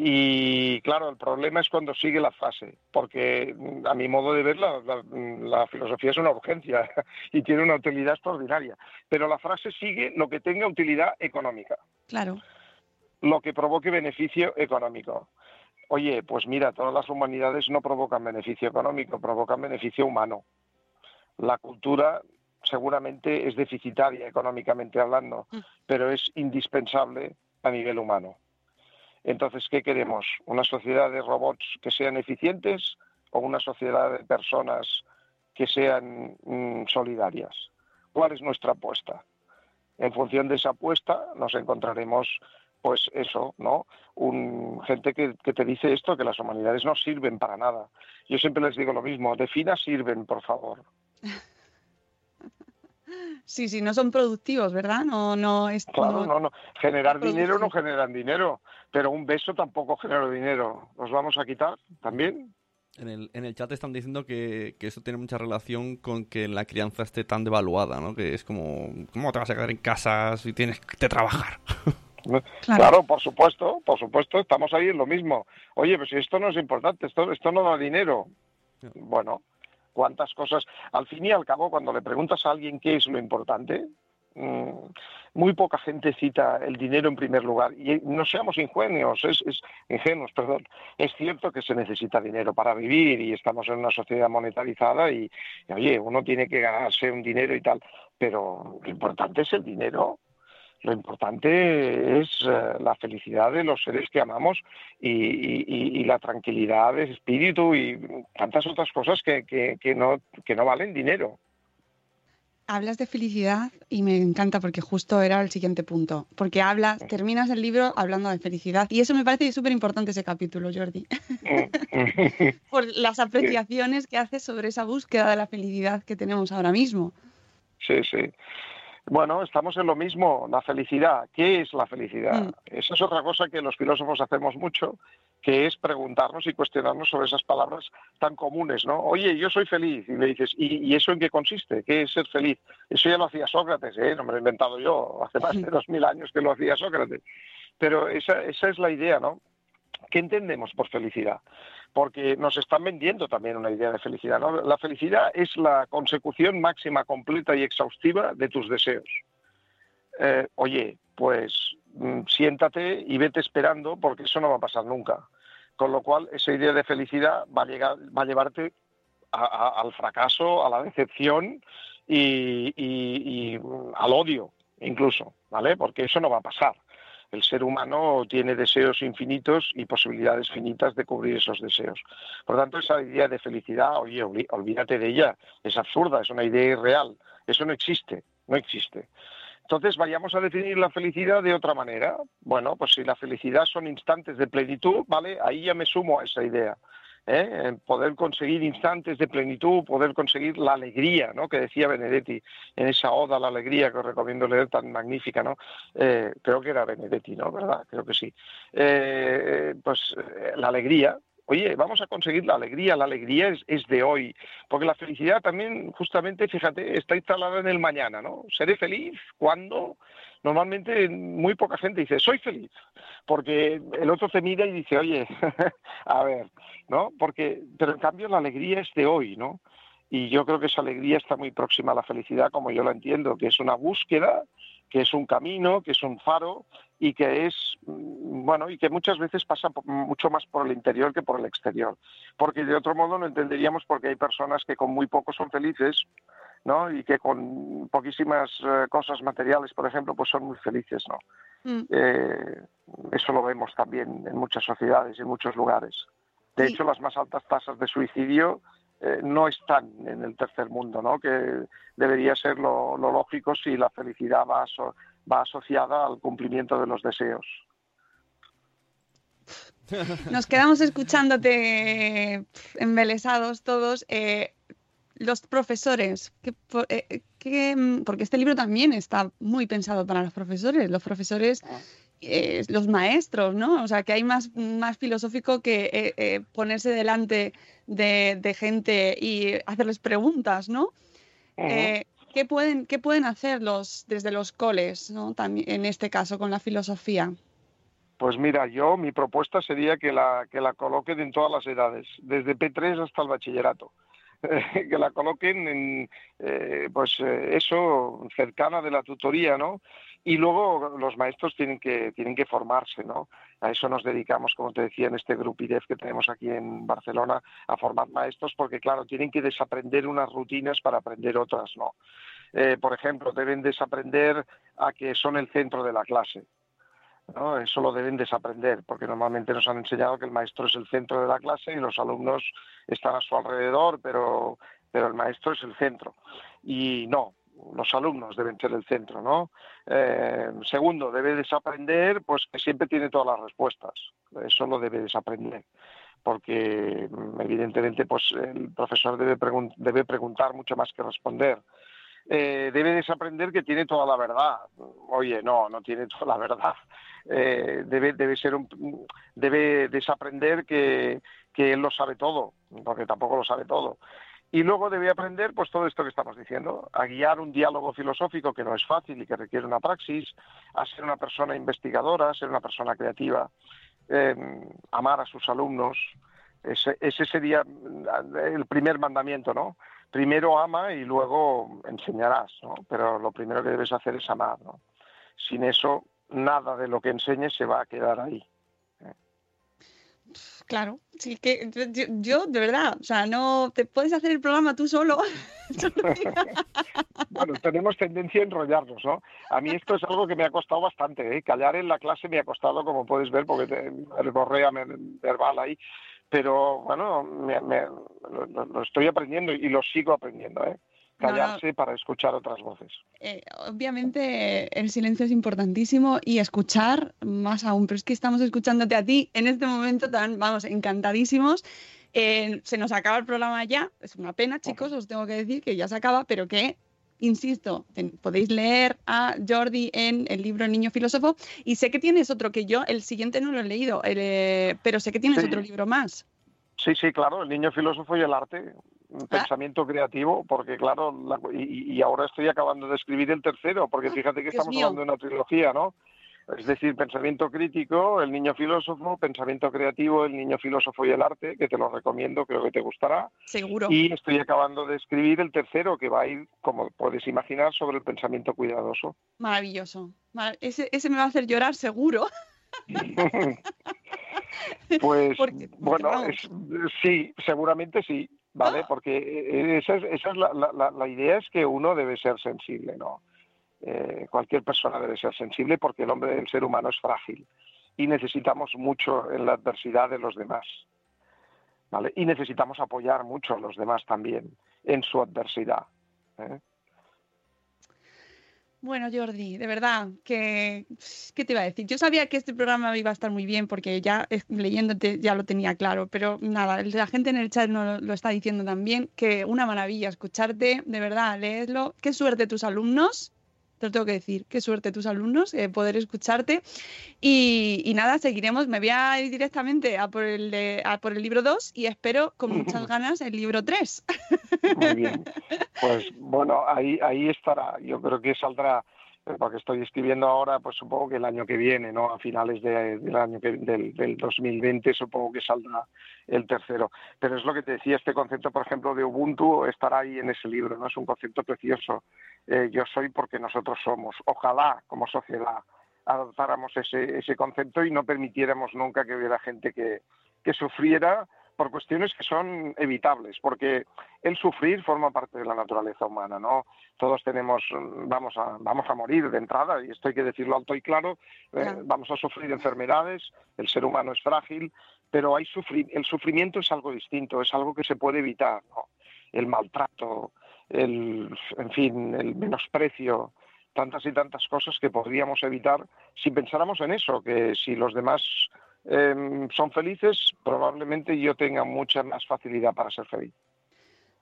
Y claro, el problema es cuando sigue la frase, porque a mi modo de ver la, filosofía es una urgencia y tiene una utilidad extraordinaria, pero la frase sigue lo que tenga utilidad económica. Claro. Lo que provoque beneficio económico. Oye, pues mira, todas las humanidades no provocan beneficio económico, provocan beneficio humano. La cultura seguramente es deficitaria económicamente hablando, mm. pero es indispensable a nivel humano. Entonces, ¿qué queremos? ¿Una sociedad de robots que sean eficientes o una sociedad de personas que sean mm, solidarias? ¿Cuál es nuestra apuesta? En función de esa apuesta nos encontraremos, pues eso, ¿no? Un, gente que, que te dice esto, que las humanidades no sirven para nada. Yo siempre les digo lo mismo, defina sirven, por favor. Sí, sí, no son productivos, ¿verdad? No, no es. Claro, no, no. Generar dinero no generan dinero, pero un beso tampoco genera dinero. ¿Los vamos a quitar también? En el, en el chat están diciendo que, eso tiene mucha relación con que la crianza esté tan devaluada, ¿no? Que es como, ¿cómo te vas a quedar en casa si tienes que trabajar? Claro. por supuesto, por supuesto, estamos ahí en lo mismo. Oye, pues si esto no es importante, esto, esto no da dinero. Bueno, cuántas cosas. Al fin y al cabo, cuando le preguntas a alguien qué es lo importante, mm, muy poca gente cita el dinero en primer lugar. Y no seamos ingenuos, es, ingenuos, perdón. Es cierto que se necesita dinero para vivir y estamos en una sociedad monetarizada y, oye, uno tiene que ganarse un dinero y tal, pero lo importante es el dinero. Lo importante es eh, la felicidad de los seres que amamos y, la tranquilidad de espíritu y tantas otras cosas que, que, no, que no valen dinero. Hablas de felicidad y me encanta porque justo era el siguiente punto. Porque hablas, terminas el libro hablando de felicidad. Y eso me parece súper importante ese capítulo, Jordi. Por las apreciaciones que haces sobre esa búsqueda de la felicidad que tenemos ahora mismo. Sí, sí. Bueno, estamos en lo mismo, la felicidad. ¿Qué es la felicidad? Mm. Esa es otra cosa que los filósofos hacemos mucho, que es preguntarnos y cuestionarnos sobre esas palabras tan comunes, ¿no? Oye, yo soy feliz. Y le dices, ¿y, eso en qué consiste? ¿Qué es ser feliz? Eso ya lo hacía Sócrates, ¿eh? No me lo he inventado yo. Hace más de dos mil años que lo hacía Sócrates. Pero esa, esa es la idea, ¿no? ¿Qué entendemos por felicidad? porque nos están vendiendo también una idea de felicidad. La felicidad es la consecución máxima, completa y exhaustiva de tus deseos. Eh, oye, pues mm, siéntate y vete esperando porque eso no va a pasar nunca. Con lo cual, esa idea de felicidad va a, llegar, va a llevarte al fracaso, a la decepción y al odio, incluso, ¿vale? Porque eso no va a pasar el ser humano tiene deseos infinitos y posibilidades finitas de cubrir esos deseos. Por tanto, esa idea de felicidad, oye, olvídate de ella, es absurda, es una idea irreal, eso no existe, no existe. Entonces, vayamos a definir la felicidad de otra manera. Bueno, pues si la felicidad son instantes de plenitud, ¿vale? Ahí ya me sumo a esa idea. ¿Eh? poder conseguir instantes de plenitud, poder conseguir la alegría, ¿no? Que decía Benedetti en esa oda a la alegría que os recomiendo leer tan magnífica, ¿no? Eh, creo que era Benedetti, ¿no? ¿Verdad? Creo que sí. Eh, pues la alegría, Oye, vamos a conseguir la alegría, la alegría es, es, de hoy, porque la felicidad también, justamente, fíjate, está instalada en el mañana, ¿no? Seré feliz cuando Normalmente muy poca gente dice, soy feliz, porque el otro te mira y dice, oye, a ver, ¿no? Porque, pero en cambio la alegría es de hoy, ¿no? Y yo creo que esa alegría está muy próxima a la felicidad, como yo la entiendo, que es una búsqueda, que es un camino, que es un faro y que es, mm, bueno, y que muchas veces pasa mucho más por el interior que por el exterior. Porque de otro modo no entenderíamos por qué hay personas que con muy poco son felices, ¿no? Y que con poquísimas eh, cosas materiales, por ejemplo, pues son muy felices, ¿no? Mm. Eh, eso lo vemos también en muchas sociedades, en muchos lugares. De hecho, las más altas tasas de suicidio eh, no están en el tercer mundo, ¿no? que debería ser lo, lógico si la felicidad va, va asociada al cumplimiento de los deseos. Nos quedamos escuchándote embelesados todos. Eh, los profesores, eh, porque este libro también está muy pensado para los profesores. Los profesores ah los maestros, ¿no? O sea, que hay más, más filosófico que eh, eh, ponerse delante de, gente y hacerles preguntas, ¿no? Eh, ¿qué, pueden, ¿Qué pueden hacer los, desde los coles, ¿no? También, en este caso, con la filosofía? Pues mira, yo mi propuesta sería que la, que la coloquen en todas las edades, desde P3 hasta el bachillerato. que la coloquen en, pues eso, cercana de la tutoría, ¿no? Y luego los maestros tienen que, tienen que formarse, ¿no? A eso nos dedicamos, como te decía, en este grupo IDEF que tenemos aquí en Barcelona, a formar maestros, porque claro, tienen que desaprender unas rutinas para aprender otras, ¿no? Eh, por ejemplo, deben desaprender a que son el centro de la clase. ¿No? Eso lo deben desaprender, porque normalmente nos han enseñado que el maestro es el centro de la clase y los alumnos están a su alrededor, pero, pero el maestro es el centro. Y no, los alumnos deben ser el centro, ¿no? Eh, segundo, debe desaprender, pues que siempre tiene todas las respuestas. Eso lo debe desaprender, porque mm, evidentemente, pues el profesor debe, debe preguntar mucho más que responder. Eh, debe desaprender que tiene toda la verdad. Oye, no, no tiene toda la verdad. Eh, debe, debe ser un, debe desaprender que, él lo sabe todo, porque tampoco lo sabe todo. Y luego debe aprender pues todo esto que estamos diciendo, a guiar un diálogo filosófico que no es fácil y que requiere una praxis, a ser una persona investigadora, a ser una persona creativa, em, amar a sus alumnos. Ese sería el primer mandamiento, ¿no? Primero ama y luego enseñarás, ¿no? Pero lo primero que debes hacer es amar, ¿no? Sin eso, nada de lo que enseñes se va a quedar ahí. Claro, sí que yo, de verdad, o sea, no te puedes hacer el programa tú solo. bueno, tenemos tendencia a enrollarnos, ¿no? A mí esto es algo que me ha costado bastante, ¿eh? Callar en la clase me ha costado, como puedes ver, porque te, borrea verbal ahí, pero bueno, lo, estoy aprendiendo y lo sigo aprendiendo, ¿eh? callarse para escuchar otras voces. Eh, obviamente el silencio es importantísimo y escuchar más aún, pero es que estamos escuchándote a ti en este momento tan, vamos, encantadísimos. Eh, se nos acaba el programa ya, es una pena chicos, os tengo que decir que ya se acaba, pero que insisto, podéis leer a Jordi en el libro Niño Filósofo y sé que tienes otro que yo, el siguiente no lo he leído, eh, pero sé que tienes otro libro más. Sí, sí, claro, el niño filósofo y el arte, un ah. pensamiento creativo, porque claro, y, ahora estoy acabando de escribir el tercero, porque ah, fíjate que estamos hablando de una trilogía, ¿no? Es decir, pensamiento crítico, el niño filósofo, pensamiento creativo, el niño filósofo y el arte, que te lo recomiendo, creo que te gustará. Seguro. Y estoy acabando de escribir el tercero, que va a ir, como puedes imaginar, sobre el pensamiento cuidadoso. Maravilloso. Ese, ese me va a hacer llorar seguro. Pues bueno, sí, seguramente sí, ¿vale? Ah. Porque esa es, esa es la, la, idea es que uno debe ser sensible, ¿no? Eh, cualquier persona debe ser sensible porque el hombre, el ser humano es frágil y necesitamos mucho en la adversidad de los demás, ¿vale? Y necesitamos apoyar mucho a los demás también en su adversidad. ¿eh? Bueno, Jordi, de verdad, que, ¿qué te iba a decir? Yo sabía que este programa iba a estar muy bien porque ya leyéndote ya lo tenía claro, pero nada, la gente en el chat no lo está diciendo también, que una maravilla escucharte, de verdad, leedlo. Qué suerte tus alumnos, te lo tengo que decir, qué suerte tus alumnos eh, poder escucharte. Y, nada, seguiremos, me voy a ir directamente a por el, a por el libro 2 y espero con muchas ganas el libro 3. Muy bien. Pues bueno, ahí, ahí estará. Yo creo que saldrá porque estoy escribiendo ahora, pues supongo que el año que viene, ¿no? A finales del año del, del 2020 supongo que saldrá el tercero. Pero es lo que te decía, este concepto, por ejemplo, de Ubuntu estará ahí en ese libro, ¿no? Es un concepto precioso. Eh, yo soy porque nosotros somos. Ojalá, como sociedad, adoptáramos ese, ese concepto y no permitiéramos nunca que hubiera gente que, que sufriera por cuestiones que son evitables, porque el sufrir forma parte de la naturaleza humana, ¿no? Todos tenemos, vamos a, vamos a morir de entrada, y esto hay que decirlo alto y claro, eh, vamos a sufrir enfermedades, el ser humano es frágil, pero hay el sufrimiento es algo distinto, es algo que se puede evitar, ¿no? El maltrato, el, en fin, el menosprecio, tantas y tantas cosas que podríamos evitar si pensáramos en eso, que si los demás Em, son felices, probablemente yo tenga mucha más facilidad para ser feliz.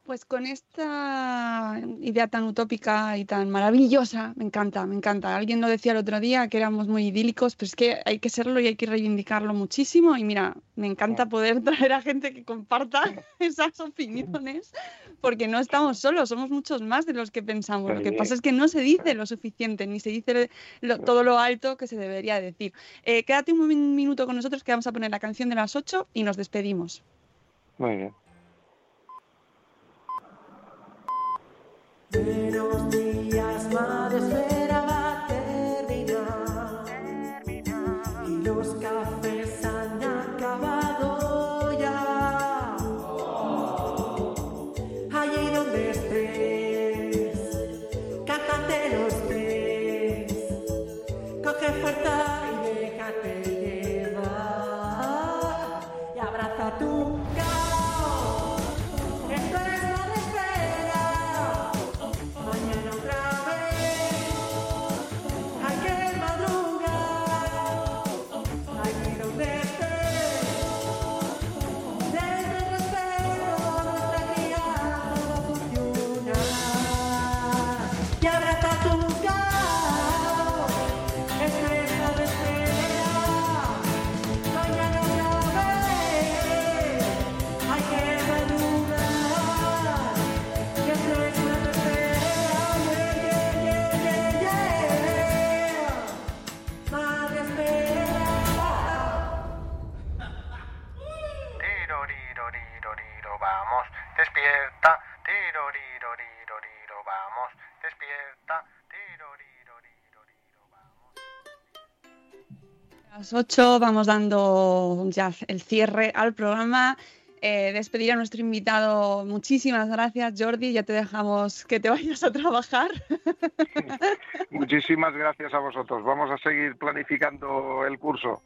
Pues con esta idea tan utópica y tan maravillosa, me encanta, me encanta. Alguien lo decía el otro día que éramos muy idílicos, pero es que hay que serlo y hay que reivindicarlo muchísimo. Y mira, me encanta poder traer a gente que comparta esas opiniones, porque no estamos solos, somos muchos más de los que pensamos. Lo que pasa es que no se dice lo suficiente, ni se dice todo lo alto que se debería decir. Eh, quédate un minuto con nosotros que vamos a poner la canción de las 8 y nos despedimos. Muy bien. Buenos días, madre. Las 8 vamos dando ya el cierre al programa. Eh, despedir a nuestro invitado. Muchísimas gracias, Jordi. Ya te dejamos que te vayas a trabajar. Muchísimas gracias a vosotros. Vamos a seguir planificando el curso.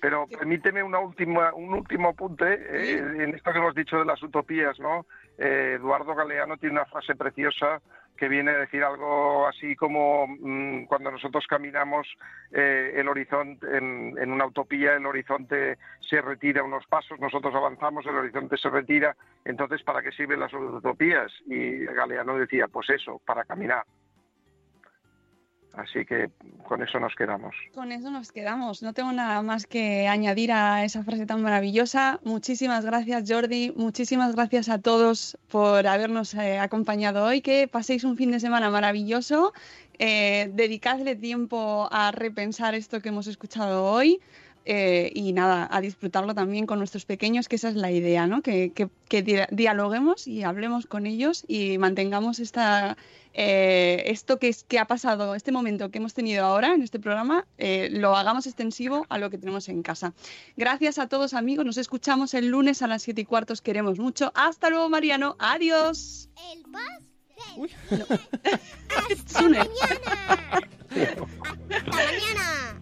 Pero permíteme una última, un último apunte eh, en esto que hemos dicho de las utopías, ¿no? Eh, Eduardo Galeano tiene una frase preciosa que viene a decir algo así como mm, cuando nosotros caminamos eh, el horizonte en, una utopía el horizonte se retira unos pasos nosotros avanzamos el horizonte se retira entonces para qué sirven las utopías y Galeano decía pues eso para caminar Así que con eso nos quedamos. Con eso nos quedamos. No tengo nada más que añadir a esa frase tan maravillosa. Muchísimas gracias Jordi, muchísimas gracias a todos por habernos eh, acompañado hoy. Que paséis un fin de semana maravilloso. Eh, dedicadle tiempo a repensar esto que hemos escuchado hoy. Eh, y nada, a disfrutarlo también con nuestros pequeños, que esa es la idea, ¿no? Que, que, dialoguemos y hablemos con ellos y mantengamos esta, eh, esto que, es, que ha pasado, este momento que hemos tenido ahora en este programa, eh, lo hagamos extensivo a lo que tenemos en casa. Gracias a todos amigos, nos escuchamos el lunes a las 7 y cuartos, queremos mucho. Hasta luego Mariano, adiós. El Hasta mañana. Hasta mañana.